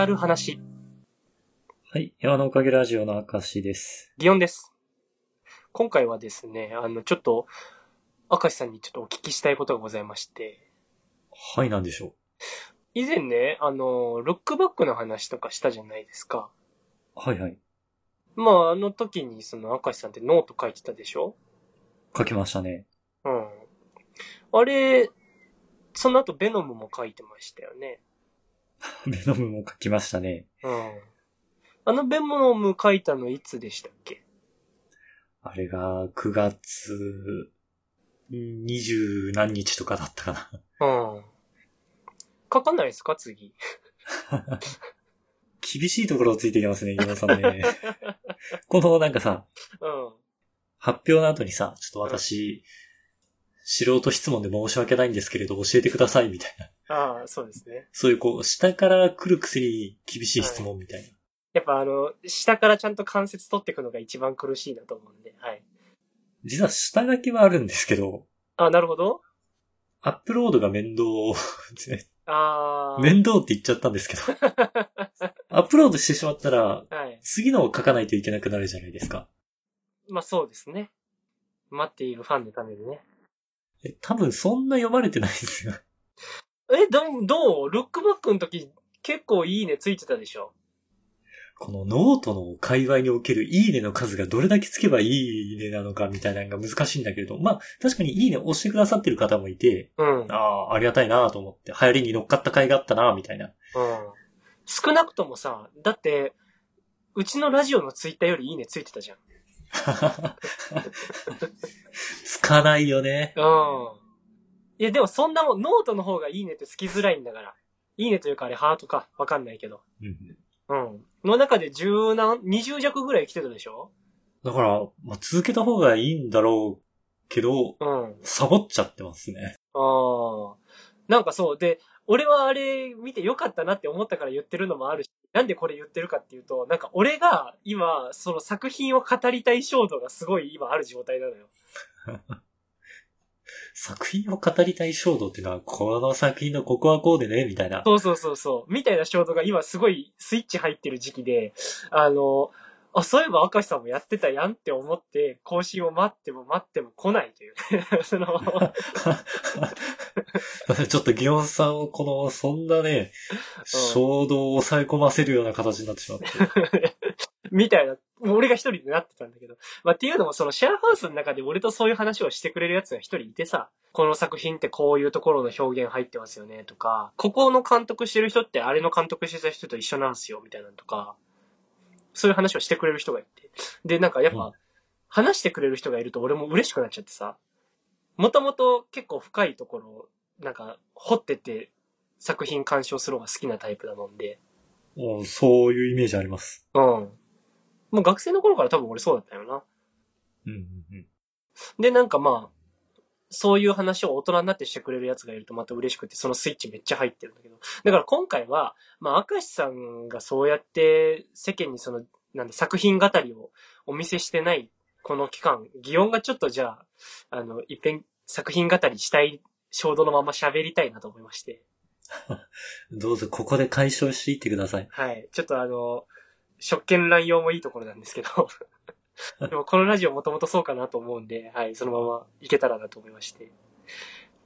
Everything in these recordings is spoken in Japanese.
語る話。はい。山のおかげラジオの明石です。祇園です。今回はですね、あの、ちょっと、明石さんにちょっとお聞きしたいことがございまして、はい、なんでしょ以前ね、あの、ルックバックの話とかしたじゃないですか。う。はいはい。まあ、あの時にその明石さんってノート書いてたでしょ？書きましたね。うん。あれ、その後ベノムも書いてましたよね。ベノムも書きましたね。うん。あのベノム書いたのいつでしたっけ？あれが9月二十何日とかだったかな。うん。書かないですか？次。厳しいところをついてきますね、岩さんね。このなんかさ、うん。発表の後にさ、ちょっと私、素人質問で申し訳ないんですけれど、教えてください、みたいな。ああ、そうですね。そういうこう、下から来るくせに厳しい質問みたいな。やっぱあの、下からちゃんと関節取っていくのが一番苦しいなと思うんで、はい。実は下書きはあるんですけど、あ、なるほど。アップロードが面倒、ああ。面倒って言っちゃったんですけど、アップロードしてしまったら、はい。次のを書かないといけなくなるじゃないですか。まあそうですね。待っているファンのためにね。え多分そんな読まれてないですよ。え、どう、どう？ルックバックの時結構いいねついてたでしょ？このノートの界隈におけるいいねの数がどれだけつけばいいねなのかみたいなのが難しいんだけれど、まあ確かにいいね押してくださってる方もいて、うん。ああ、ありがたいなと思って、流行りに乗っかった甲斐があったなみたいな。うん。少なくともさ、だって、うちのラジオのツイッターよりいいねついてたじゃん。つかないよね。うん。いや、でもそんなもん、ノートの方がいいねってつきづらいんだから。いいねというかあれハートか。わかんないけど。うんうん。の中で十何、二十弱ぐらい来てたでしょ？だから、まあ、続けた方がいいんだろうけど、うん。サボっちゃってますね。ああ。なんかそう。で、俺はあれ見てよかったなって思ったから言ってるのもあるし、なんでこれ言ってるかっていうと、なんか俺が今、その作品を語りたい衝動がすごい今ある状態なのよ。作品を語りたい衝動っていうのは、この作品のここはこうでね、みたいな。そうそうそうそう。みたいな衝動が今すごいスイッチ入ってる時期で、あの、あ、そういえば明石さんもやってたやんって思って、更新を待っても待っても来ないという。その、ちょっとギオンさんをこの、そんなね、衝動を抑え込ませるような形になってしまって。みたいな、俺が一人でなってたんだけど。まあ、っていうのも、そのシェアハウスの中で俺とそういう話をしてくれるやつが一人いてさ、この作品ってこういうところの表現入ってますよね、とか、ここの監督してる人ってあれの監督してた人と一緒なんすよ、みたいなのとか、そういう話をしてくれる人がいて。で、なんかやっうんぱ、話してくれる人がいると俺も嬉しくなっちゃってさ、もともと結構深いところを、なんか、掘ってって作品鑑賞するのが好きなタイプなもんで、もうそういうイメージあります。うん。もう学生の頃から多分俺そうだったよな。うんうんうん。で、なんかまあ、そういう話を大人になってしてくれるやつがいるとまた嬉しくて、そのスイッチめっちゃ入ってるんだけど。だから今回は、まあ、明石さんがそうやって世間にその、なんだ、作品語りをお見せしてないこの期間、擬音がちょっとじゃあ、あの、一遍作品語りしたい衝動のまま喋りたいなと思いまして。どうぞここで解消していってください。はい。ちょっとあの、職権乱用もいいところなんですけど。でもこのラジオもともとそうかなと思うんで、はい、そのままいけたらなと思いまして。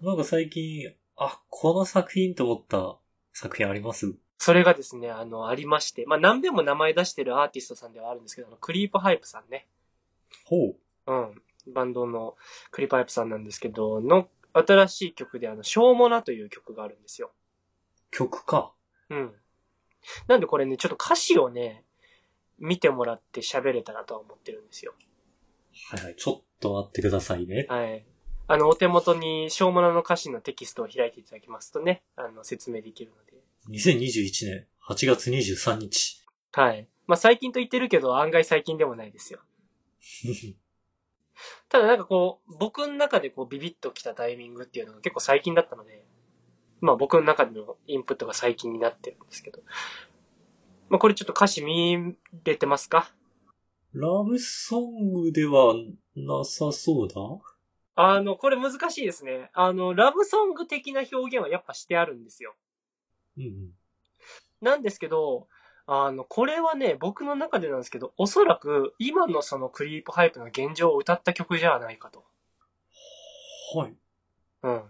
なんか最近、あ、この作品と思った作品あります？それがですね、あの、ありまして、まあ、何べも名前出してるアーティストさんではあるんですけど、あのクリープハイプさんね。ほう。うん。バンドのクリープハイプさんなんですけど、の新しい曲で、あの、しょうもなという曲があるんですよ。曲か。うん。なんでこれね、ちょっと歌詞をね、見てもらって喋れたらとは思ってるんですよ。はいはい。ちょっと待ってくださいね。はい。あの、お手元にしょうもなの歌詞のテキストを開いていただきますとね、あの、説明できるので。2021年8月23日。はい。まあ、最近と言ってるけど、案外最近でもないですよ。ただなんかこう、僕の中でこうビビッときたタイミングっていうのが結構最近だったので、まあ僕の中でのインプットが最近になってるんですけど。まあこれちょっと歌詞見れてますか？ラブソングではなさそうだ？あの、これ難しいですね。あの、ラブソング的な表現はやっぱしてあるんですよ。うんうん。なんですけど、あの、これはね、僕の中でなんですけど、おそらく今のそのクリープハイプの現状を歌った曲じゃないかと。はい。うん。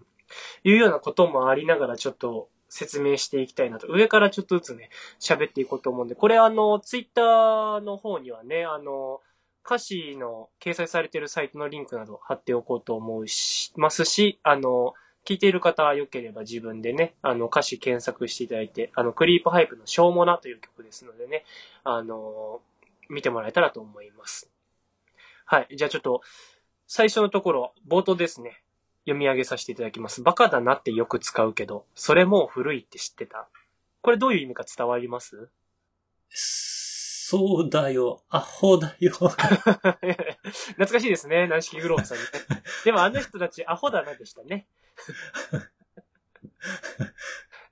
いうようなこともありながらちょっと説明していきたいなと。上からちょっとずつね、喋っていこうと思うんで、これあの、ツイッターの方にはね、あの、歌詞の掲載されてるサイトのリンクなど貼っておこうと思うし、ますし、あの、聞いている方は良ければ自分でね、あの歌詞検索していただいて、あのクリープハイプのしょうもなという曲ですのでね、あの、見てもらえたらと思います。はい。じゃあちょっと、最初のところ、冒頭ですね。読み上げさせていただきます。バカだなってよく使うけど、それもう古いって知ってた？これどういう意味か伝わります？そうだよ、アホだよ。懐かしいですね、軟式グローブさんにね。でもあの人たちアホだなでしたね。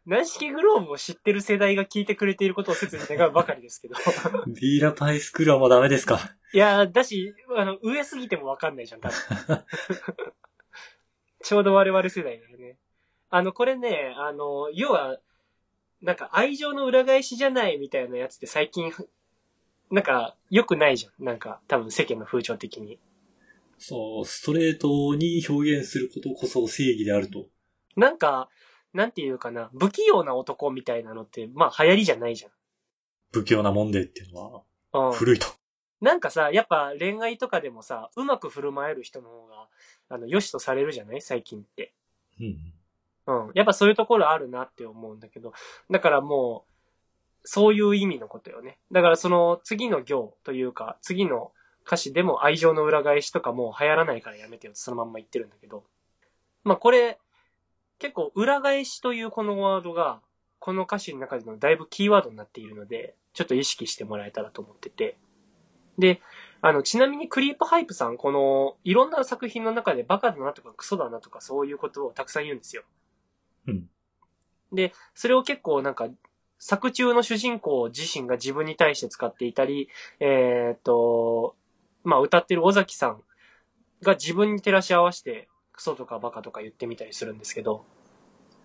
軟式グローブを知ってる世代が聞いてくれていることを切に願うばかりですけど。ビーラパイスクールはもうダメですか？いやー、だし、あの、上すぎてもわかんないじゃん、多分。ちょうど我々世代だよね。あの、これね、あの、要は、なんか愛情の裏返しじゃないみたいなやつって最近、なんか、良くないじゃん。なんか、多分世間の風潮的に。そう、ストレートに表現することこそ正義であると。なんか、なんていうかな、不器用な男みたいなのって、まあ流行りじゃないじ不器用なもんでっていうのはん。古いと。なんかさ、やっぱ恋愛とかでもさ、うまく振る舞える人の方が、あの、良しとされるじゃない？最近って。うん。うん。やっぱそういうところあるなって思うんだけど、だからもう、そういう意味のことよね。だからその次の行というか、次の歌詞でも愛情の裏返しとかもう流行らないからやめてよってそのまんま言ってるんだけど。まあこれ、結構裏返しというこのワードが、この歌詞の中でのだいぶキーワードになっているので、ちょっと意識してもらえたらと思ってて。で、あの、ちなみにクリープハイプさん、この、いろんな作品の中でバカだなとかクソだなとかそういうことをたくさん言うんですよ。うん。で、それを結構なんか、作中の主人公自身が自分に対して使っていたり、えーっと、まあ、歌ってる尾崎さんが自分に照らし合わせて、クソとかバカとか言ってみたりするんですけど、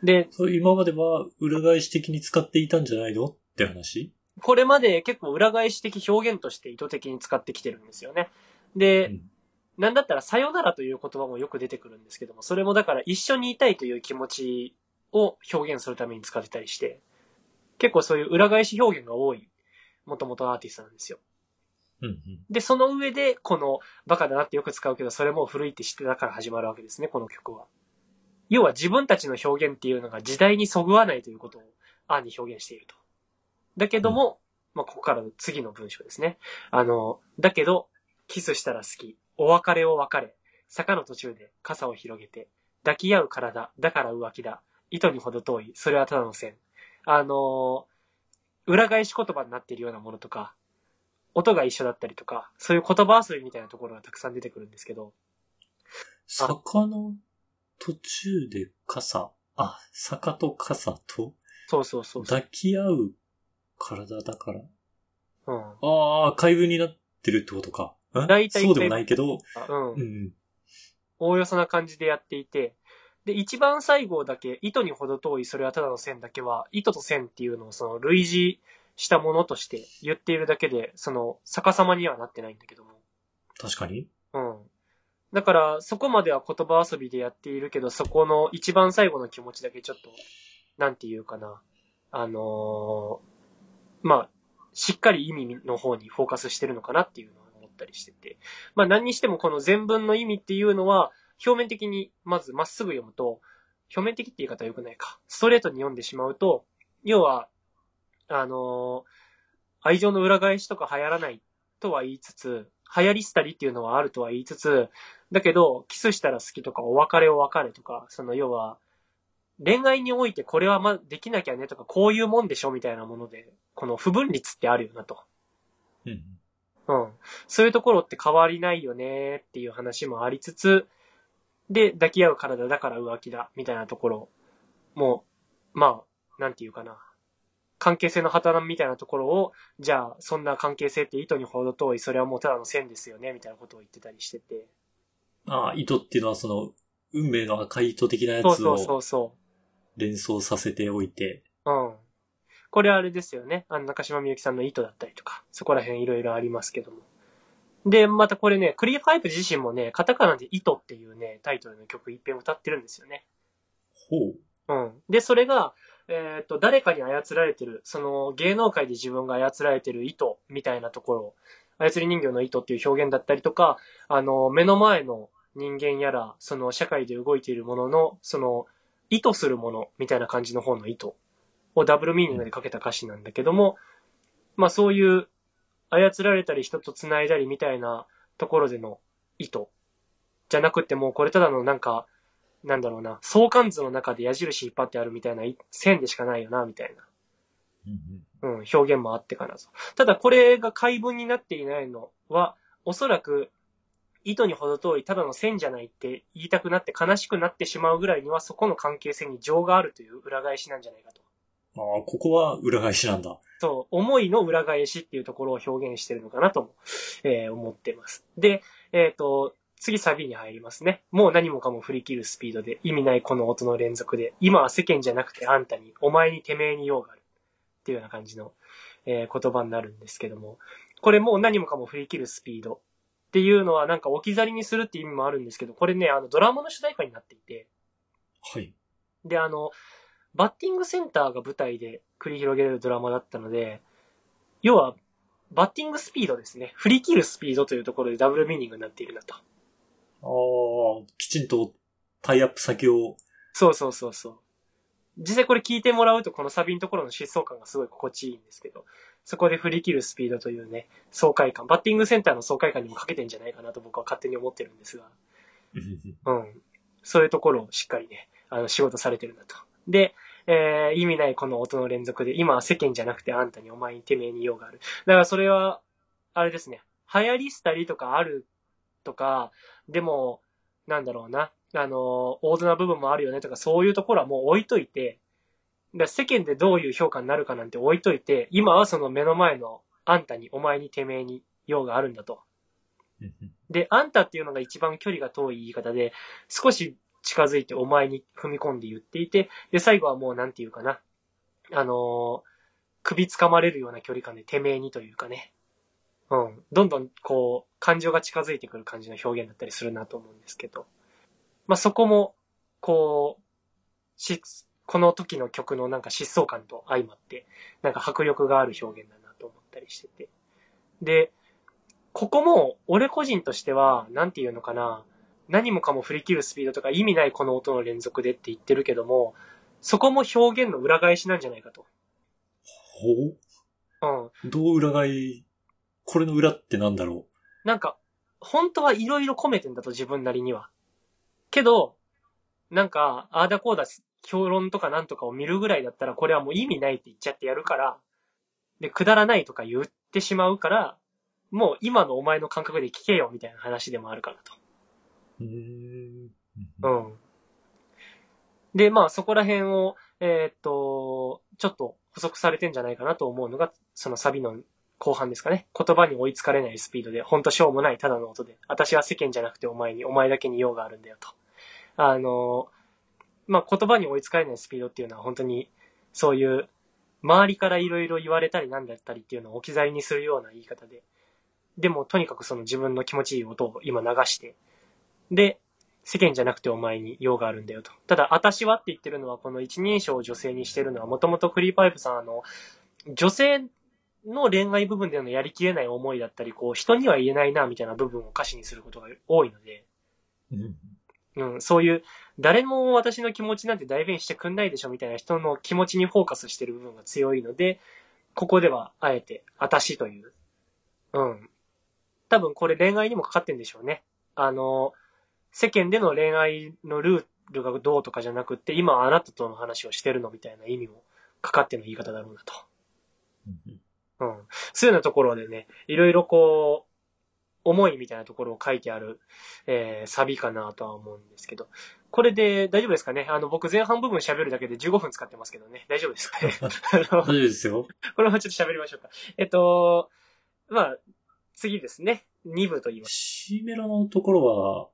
で、今までは裏返し的に使っていたんじゃないの？って話これまで結構裏返し的表現として意図的に使ってきてるんですよね。で、うんなんだったらさよならという言葉もよく出てくるんですけども、それもだから一緒にいたいという気持ちを表現するために使ってたりして、結構そういう裏返し表現が多い、もともとアーティストなんですよ。うんうん。で、その上で、この、バカだなってよく使うけど、それも古いって知ってたから始まるわけですね、この曲は。要は自分たちの表現っていうのが時代にそぐわないということを、案に表現していると。だけども、まあ、ここからの次の文章ですね。あの、だけど、キスしたら好き。お別れを別れ。坂の途中で傘を広げて。抱き合う体。だから浮気だ。糸にほど遠い。それはただの線。あの裏返し言葉になっているようなものとか、音が一緒だったりとか、そういう言葉遊びみたいなところがたくさん出てくるんですけど、坂の途中で傘。あ、坂と傘と？そうそうそうそう。抱き合う体だから。うん。ああ、怪文になってるってことか。ん大体そうでもないけど、うんう。ん。おおよそな感じでやっていて、で、一番最後だけ、糸にほど遠い、それはただの線だけは、糸と線っていうのをその類似したものとして言っているだけで、その逆さまにはなってないんだけども。確かに。うん。だから、そこまでは言葉遊びでやっているけど、そこの一番最後の気持ちだけちょっと、なんていうかな。あのーまあ、しっかり意味の方にフォーカスしてるのかなっていうのを思ったりしてて。まあ何にしてもこの全文の意味っていうのは、表面的にまずまっすぐ読むと、表面的って言い方は良くないか。ストレートに読んでしまうと、要は、あのー愛情の裏返しとか流行らないとは言いつつ、流行りしたりっていうのはあるとは言いつつ、だけど、キスしたら好きとか、お別れを別れとか、その要は、恋愛においてこれはま、できなきゃねとか、こういうもんでしょみたいなもので、この不分率ってあるよなと。うん。うん。そういうところって変わりないよねっていう話もありつつ、で、抱き合う体だから浮気だ、みたいなところも、まあ、なんていうかな。関係性の破綻みたいなところを、じゃあ、そんな関係性って糸にほど遠い、それはもうただの線ですよね、みたいなことを言ってたりしてて。ああ、糸っていうのはその、運命の赤い糸的なやつそうそうそをうそ連想させておいて。う。うん。これあれですよね。あの、中島みゆきさんの糸だったりとか、そこら辺いろいろありますけども。で、またこれね、クリープハイプ自身もね、カタカナで糸っていうね、タイトルの曲一遍歌ってるんですよね。ほう。うん。で、それが、えっ、と、誰かに操られてる、その芸能界で自分が操られてる糸みたいなところ、操り人形の糸っていう表現だったりとか、あの、目の前の人間やら、その社会で動いているものの、その、意図するものみたいな感じの方の意図をダブルミーニングでかけた歌詞なんだけども、まあそういう操られたり人と繋いだりみたいなところでの意図じゃなくてもうこれただのなんか、なんだろうな、相関図の中で矢印引っ張ってあるみたいな線でしかないよな、みたいな。うん、表現もあってかなと。ただこれが解文になっていないのは、おそらく、意図に程遠いただの線じゃないって言いたくなって悲しくなってしまうぐらいには、そこの関係性に情があるという裏返しなんじゃないかと。ああ、ここは裏返しなんだ。そう、思いの裏返しっていうところを表現してるのかなとも、えー思ってます。で、えっ、と、次サビに入りますね。もう何もかも振り切るスピードで、意味ないこの音の連続で、今は世間じゃなくてあんたに、お前にてめえに用がある。っていうような感じの、えー言葉になるんですけども、これもう何もかも振り切るスピードっていうのはなんか置き去りにするっていう意味もあるんですけど、これね、あのドラマの主題歌になっていて、はい。で、あの、バッティングセンターが舞台で繰り広げられるドラマだったので、要は、バッティングスピードですね。振り切るスピードというところでダブルミーニングになっているなと。ああ、きちんとタイアップ先を、そうそうそうそう。実際これ聞いてもらうとこのサビのところの疾走感がすごい心地いいんですけど、そこで振り切るスピードというね、爽快感、バッティングセンターの爽快感にもかけてんじゃないかなと僕は勝手に思ってるんですが、うん。そういうところをしっかりね、あの、仕事されてるなと。で、えー、意味ないこの音の連続で、今は世間じゃなくてあんたにお前にてめえに用がある。だからそれは、あれですね、流行りしたりとかあるとか、でも、なんだろうな、あの、大な部分もあるよねとか、そういうところはもう置いといて、だ世間でどういう評価になるかなんて置いといて、今はその目の前のあんたに、お前にてめえに用があるんだと。で、あんたっていうのが一番距離が遠い言い方で、少し近づいてお前に踏み込んで言っていて、で、最後はもうなんていうかな。あのー首掴まれるような距離感でてめえにというかね。うん。どんどんこう、感情が近づいてくる感じの表現だったりするなと思うんですけど。まあ、そこも、こう、し、この時の曲のなんか疾走感と相まって、なんか迫力がある表現だなと思ったりしてて。で、ここも、俺個人としては、なんていうのかな、何もかも振り切るスピードとか意味ないこの音の連続でって言ってるけども、そこも表現の裏返しなんじゃないかと。ほう？ん。うどう裏返い、これの裏ってなんだろなんか、本当はいろいろ込めてんだと自分なりには。けど、なんか、ああだこうだ、評論とかなんとかを見るぐらいだったら、これはもう意味ないって言っちゃってやるから、で、くだらないとか言ってしまうから、もう今のお前の感覚で聞けよみたいな話でもあるかなと。う。ん。で、まあそこら辺を、えーっと、ちょっと補足されてんじゃないかなと思うのが、そのサビの後半ですかね。言葉に追いつかれないスピードで、ほんとしょうもないただの音で、私は世間じゃなくてお前に、お前だけに用があるんだよと。あの、まあ言葉に追いつかれないスピードっていうのは本当に、そういう、周りからいろいろ言われたりなんだったりっていうのを置き去りにするような言い方で、でもとにかくその自分の気持ちいい音を今流して、で、世間じゃなくてお前に用があるんだよと。ただ、私はって言ってるのは、この一人称を女性にしてるのは、もともとクリーパイプさん、あの、女性の恋愛部分でのやりきれない思いだったり、こう、人には言えないな、みたいな部分を歌詞にすることが多いので、うん。うん、そういう、誰も私の気持ちなんて代弁してくんないでしょ、みたいな人の気持ちにフォーカスしてる部分が強いので、ここでは、あえて、私という。うん。多分これ恋愛にもかかってんでしょうね。あの、世間での恋愛のルールがどうとかじゃなくって、今あなたとの話をしてるのみたいな意味もかかっての言い方だろうなと。うんうん。そういうようなところでね、いろいろこう、思いみたいなところを書いてある、えー、サビかなとは思うんですけど。これで大丈夫ですかね？あの、僕前半部分喋るだけで15分使ってますけどね。大丈夫ですかね？大丈夫ですよ。これもちょっと喋りましょうか。えっと、まあ、次ですね。2部と言います。C メロのところは、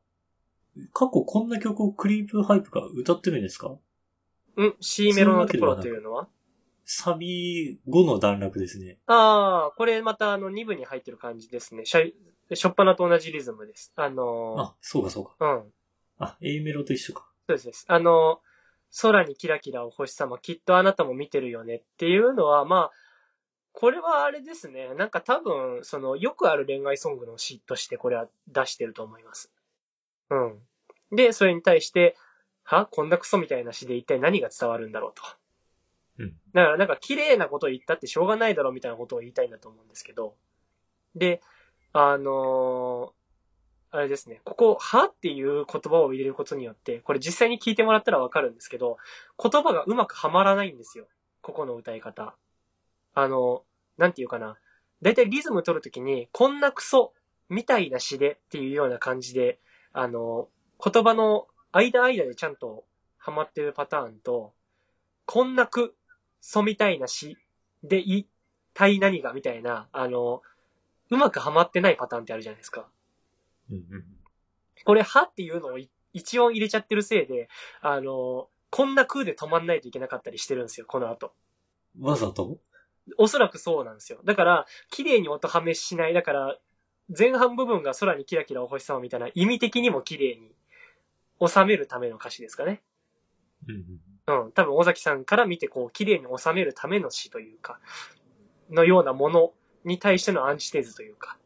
過去こんな曲をクリープハイプが歌ってるんですか？うん、C メロのところというのは？サビ後の段落ですね。ああ、これまたあの2部に入ってる感じですね。しゃ、しょっぱなと同じリズムです。あのあ、そうかそうか。ー、うん。あ、A メロと一緒か。そうですです。あの、空にキラキラお星様、きっとあなたも見てるよねっていうのは、まあ、これはあれですね。なんか多分、その、よくある恋愛ソングの詩としてこれは出してると思います。うん。で、それに対して、は？こんなクソみたいな詩で一体何が伝わるんだろうと。うん。だからなんか綺麗なことを言ったってしょうがないだろうみたいなことを言いたいんだと思うんですけど。で、あのーあれですね。ここ、は？っていう言葉を入れることによって、これ実際に聞いてもらったらわかるんですけど、言葉がうまくはまらないんですよ。ここの歌い方。あの、なんていうかな。だいたいリズム取るときに、こんなクソみたいな詩でっていうような感じで、あの、言葉の間間でちゃんとはまってるパターンと、こんなく、そみたいな詩でい、たい何がみたいな、あの、うまくはまってないパターンってあるじゃないですか。うんうん。これ、はっていうのをい一音入れちゃってるせいで、あの、こんな空で止まんないといけなかったりしてるんですよ、この後。わざと？おそらくそうなんですよ。だから、綺麗に音はめしない。だから、前半部分が空にキラキラお星様みたいな意味的にも綺麗に収めるための歌詞ですかね。うんうん。うん。多分、尾崎さんから見て、こう、綺麗に収めるための詩というか、のようなものに対してのアンチテーズというか、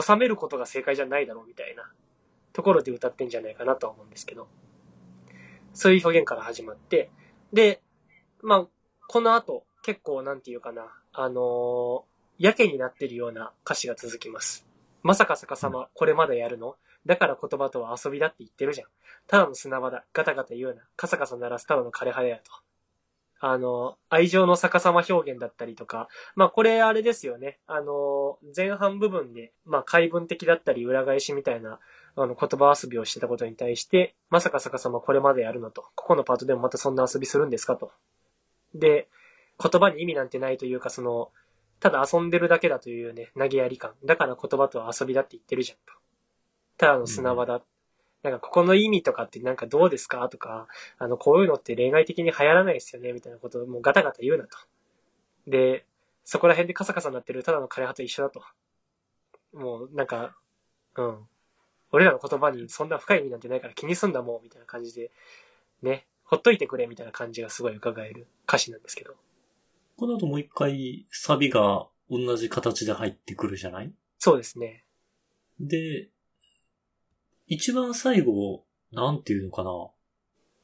収めることが正解じゃないだろうみたいなところで歌ってんじゃないかなとは思うんですけど、そういう表現から始まって、で、まあ、この後、結構なんていうかな、あのーやけになってるような歌詞が続きます。まさか逆さま、これまだやるの？だから言葉とは遊びだって言ってるじゃん。ただの砂場だ。ガタガタ言うな。カサカサ鳴らすただの枯れ葉だよと。あの、愛情の逆さま表現だったりとか。まあこれあれですよね。あの、前半部分で、まあ解文的だったり裏返しみたいな、あの言葉遊びをしてたことに対して、まさか逆さまこれまでやるのと。ここのパートでもまたそんな遊びするんですかと。で、言葉に意味なんてないというか、その、ただ遊んでるだけだというね、投げやり感。だから言葉とは遊びだって言ってるじゃんと。ただの砂場だ。なんかここの意味とかってなんかどうですかとか、あの、こういうのって恋愛的に流行らないですよねみたいなことをもうガタガタ言うなと。で、そこら辺でカサカサになってるただの枯れ葉と一緒だと。もうなんか、うん。俺らの言葉にそんな深い意味なんてないから気にすんだもんみたいな感じで、ね、ほっといてくれみたいな感じがすごい伺える歌詞なんですけど。この後もう一回サビが同じ形で入ってくるじゃない？そうですね。で、一番最後、なんていうのかな？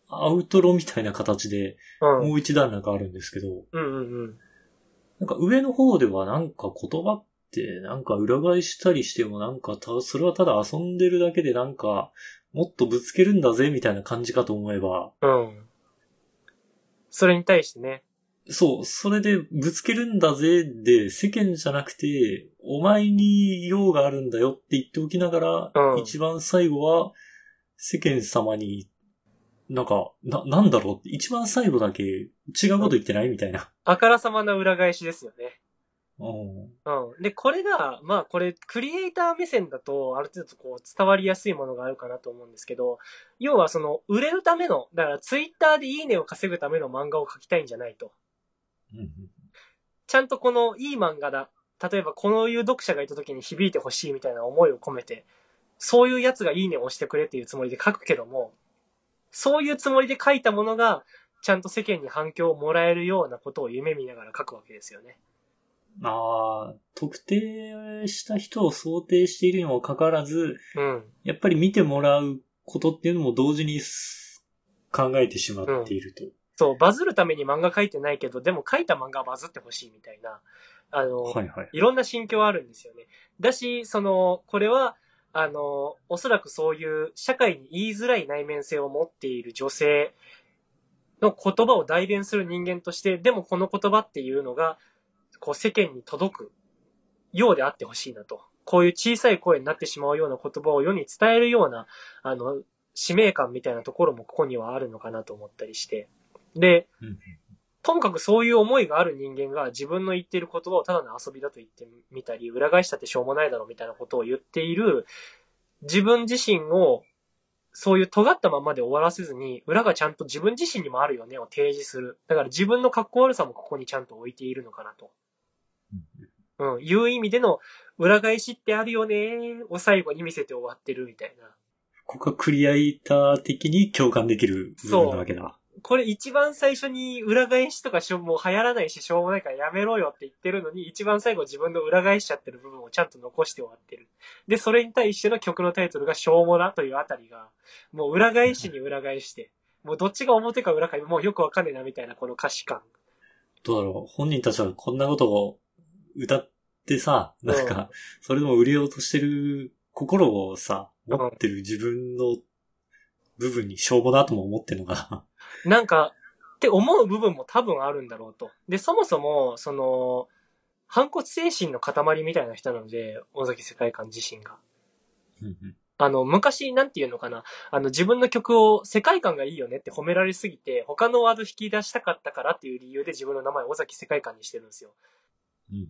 アウトロみたいな形で、うん。もう一段落あるんですけど、うんうんうん。なんか上の方ではなんか言葉ってなんか裏返したりしてもなんかた、それはただ遊んでるだけでなんか、もっとぶつけるんだぜみたいな感じかと思えば、うん。それに対してね、そう、それでぶつけるんだぜで世間じゃなくて、お前に用があるんだよって言っておきながら、うん一番最後は世間様に、なんか、な、なんだろうって、一番最後だけ違うこと言ってない？みたいな。あからさまな裏返しですよね。うん。うん。で、これが、まあこれ、クリエイター目線だと、ある程度こう、伝わりやすいものがあるかなと思うんですけど、要はその、売れるための、だからツイッターでいいねを稼ぐための漫画を描きたいんじゃないと。うんちゃんとこの、いい漫画だ。例えば、こういう読者がいた時に響いてほしいみたいな思いを込めて、そういうやつがいいねを押してくれっていうつもりで書くけども、そういうつもりで書いたものが、ちゃんと世間に反響をもらえるようなことを夢見ながら書くわけですよね。ああ、特定した人を想定しているにもかかわらず、うん。やっぱり見てもらうことっていうのも同時にす考えてしまっていると。そう、バズるために漫画書いてないけど、でも書いた漫画はバズってほしいみたいな、あの、はいはい。いろんな心境あるんですよね。だし、その、これは、あの、おそらくそういう社会に言いづらい内面性を持っている女性の言葉を代弁する人間として、でもこの言葉っていうのが、こう世間に届くようであってほしいなと。こういう小さい声になってしまうような言葉を世に伝えるような、あの、使命感みたいなところもここにはあるのかなと思ったりして。で、うんともかくそういう思いがある人間が自分の言っている言葉をただの遊びだと言ってみたり、裏返したってしょうもないだろうみたいなことを言っている自分自身をそういう尖ったままで終わらせずに、裏がちゃんと自分自身にもあるよねを提示する。だから自分の格好悪さもここにちゃんと置いているのかなと。うん、いう意味での裏返しってあるよねを最後に見せて終わってるみたいな。ここはクリエイター的に共感できる部分なわけだ。これ一番最初に裏返しとかしょもう流行らないししょうもないからやめろよって言ってるのに、一番最後自分の裏返しちゃってる部分をちゃんと残して終わってる。で、それに対しての曲のタイトルがしょうもなというあたりが、もう裏返しに裏返して、もうどっちが表か裏かもうよくわかんねえなみたいなこの歌詞感。どうだろう本人たちはこんなことを歌ってさ、なんか、それでも売れようとしてる心をさ、持ってる自分の部分にしょうもなとも思ってるのかな。なんか、って思う部分も多分あるんだろうと。で、そもそも、その、反骨精神の塊みたいな人なので、尾崎世界観自身が。あの、昔、なんていうのかな。あの、自分の曲を世界観がいいよねって褒められすぎて、他のワード引き出したかったからっていう理由で自分の名前を尾崎世界観にしてるんですよ。うん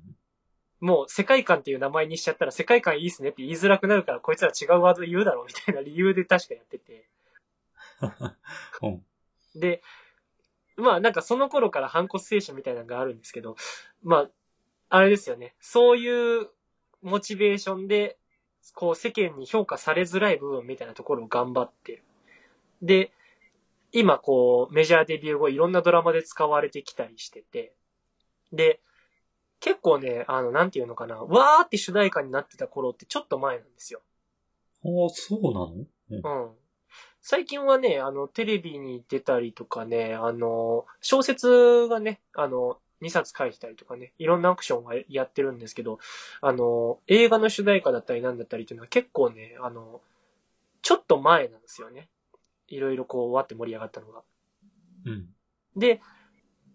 もう世界観っていう名前にしちゃったら世界観いいっすねって言いづらくなるからこいつら違うワード言うだろうみたいな理由で確かやってて。うんで、まあなんかその頃から反骨精神みたいなのがあるんですけど、まあ、あれですよね。そういうモチベーションで、こう世間に評価されづらい部分みたいなところを頑張ってる。で、今こうメジャーデビュー後いろんなドラマで使われてきたりしてて、で、結構ね、あの、なんていうのかな、わーって主題歌になってた頃ってちょっと前なんですよ。ああ、そうなの？うんうん。最近はね、あの、テレビに出たりとかね、あの、小説がね、あの、2冊書いてたりとかね、いろんなアクションはやってるんですけど、あの、映画の主題歌だったりなんだったりっていうのは結構ね、あの、ちょっと前なんですよね。いろいろこう、わって盛り上がったのが。うん。で、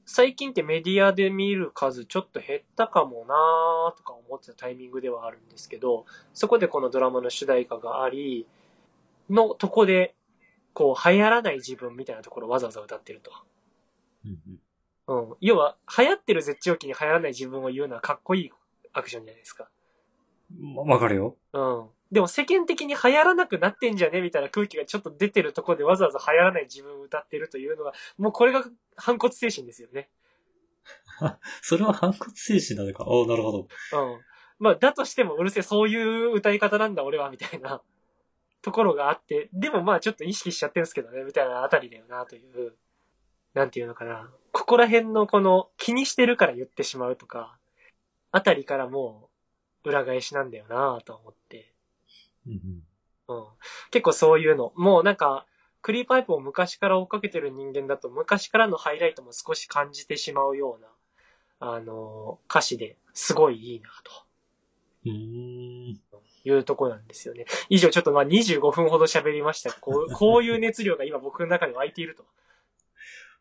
最近ってメディアで見る数ちょっと減ったかもなーとか思ってたタイミングではあるんですけど、そこでこのドラマの主題歌があり、のとこで、こう、流行らない自分みたいなところをわざわざ歌ってると。うん。要は、流行ってる絶頂期に流行らない自分を言うのはかっこいいアクションじゃないですか。まわかるよ。うん。でも世間的に流行らなくなってんじゃねみたいな空気がちょっと出てるところでわざわざ流行らない自分を歌ってるというのが、もうこれが反骨精神ですよね。それは反骨精神なのか。おなるほど。うん。まあ、だとしてもうるせえ、そういう歌い方なんだ俺は、みたいなところがあって、でもまあちょっと意識しちゃってるんですけどね、みたいなあたりだよな、という。なんていうのかな。ここら辺のこの気にしてるから言ってしまうとか、あたりからもう裏返しなんだよな、と思って。うん。結構そういうの。もうなんか、クリーパイプを昔から追っかけてる人間だと、昔からのハイライトも少し感じてしまうような、あの、歌詞ですごいいいな、とうーん。いうところなんですよね。以上ちょっとまあ25分ほど喋りました。こう、こういう熱量が今僕の中で湧いていると。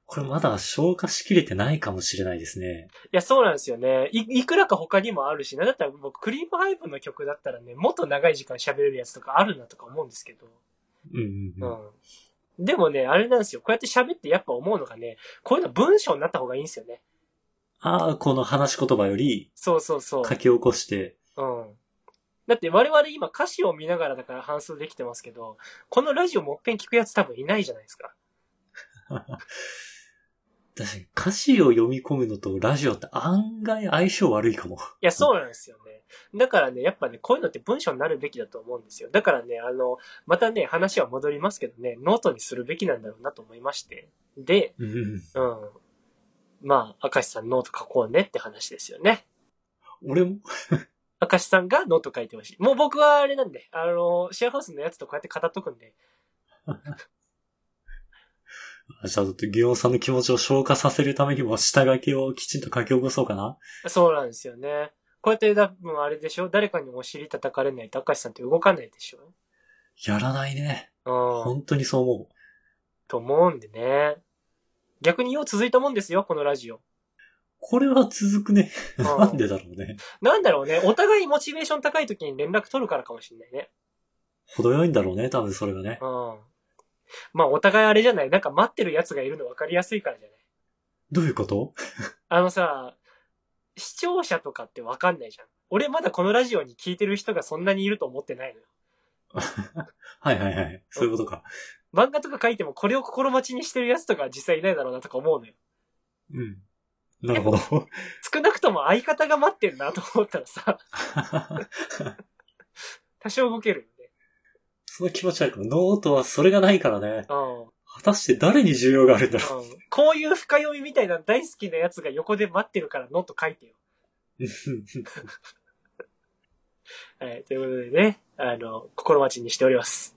これまだ消化しきれてないかもしれないですね。いや、そうなんですよね。い、いくらか他にもあるし、なんだったら僕、クリームハイブの曲だったらね、もっと長い時間喋れるやつとかあるなとか思うんですけど。うんうんうん。うん。でもね、あれなんですよ。こうやって喋ってやっぱ思うのがね、こういうの文章になった方がいいんですよね。ああ、この話し言葉よりそうそうそう。書き起こして、うん。だって我々今歌詞を見ながらだから反数できてますけど、このラジオもっぺん聞くやつ多分いないじゃないですか。確かに歌詞を読み込むのとラジオって案外相性悪いかも。いや、そうなんですよね。だからね、やっぱね、こういうのって文章になるべきだと思うんですよ。だからね、あの、またね、話は戻りますけどね、ノートにするべきなんだろうなと思いまして。で、うんうん。うん。まあ、明石さんノート書こうねって話ですよね。俺も、明石さんがノート書いてほしい。もう僕はあれなんで、あの、シェアハウスのやつとこうやって語っとくんで。あ じゃあ、ギオンさんの気持ちを消化させるためにも、下書きをきちんと書き起こそうかな。そうなんですよね。こうやって多分あれでしょ？誰かにお尻叩かれないと明石さんって動かないでしょ？やらないね。うん。本当にそう思う。と思うんでね。逆によう続いたもんですよ、このラジオ。これは続くね。うんなんでだろうね。なんだろうね。お互いモチベーション高い時に連絡取るからかもしれないね。程よいんだろうね、多分それがね。うん。まあ、お互いあれじゃない？なんか待ってる奴がいるの分かりやすいからじゃない？どういうこと？あのさ、視聴者とかって分かんないじゃん。俺まだこのラジオに聞いてる人がそんなにいると思ってないのよ。はいはいはい。そういうことか。漫画とか書いてもこれを心待ちにしてる奴とか実際いないだろうなとか思うのよ。うん。なるほど。少なくとも相方が待ってんなと思ったらさ、多少動けるよね。その気持ちはあるかも。ノートはそれがないからね。うん。うん。果たして誰に需要があるんだろこういう深読みみたいな大好きなやつが横で待ってるからノート書いてよ。う。はい。ということでね、あの、心待ちにしております。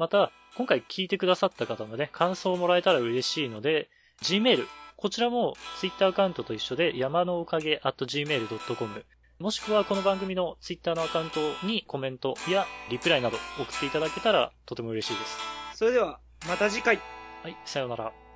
また、今回聞いてくださった方のね、感想をもらえたら嬉しいので、Gmail、こちらも Twitter アカウントと一緒で山のおかげ at gmail.com もしくはこの番組の Twitter のアカウントにコメントやリプライなど送っていただけたらとても嬉しいです。それでは、また次回。はい、さようなら。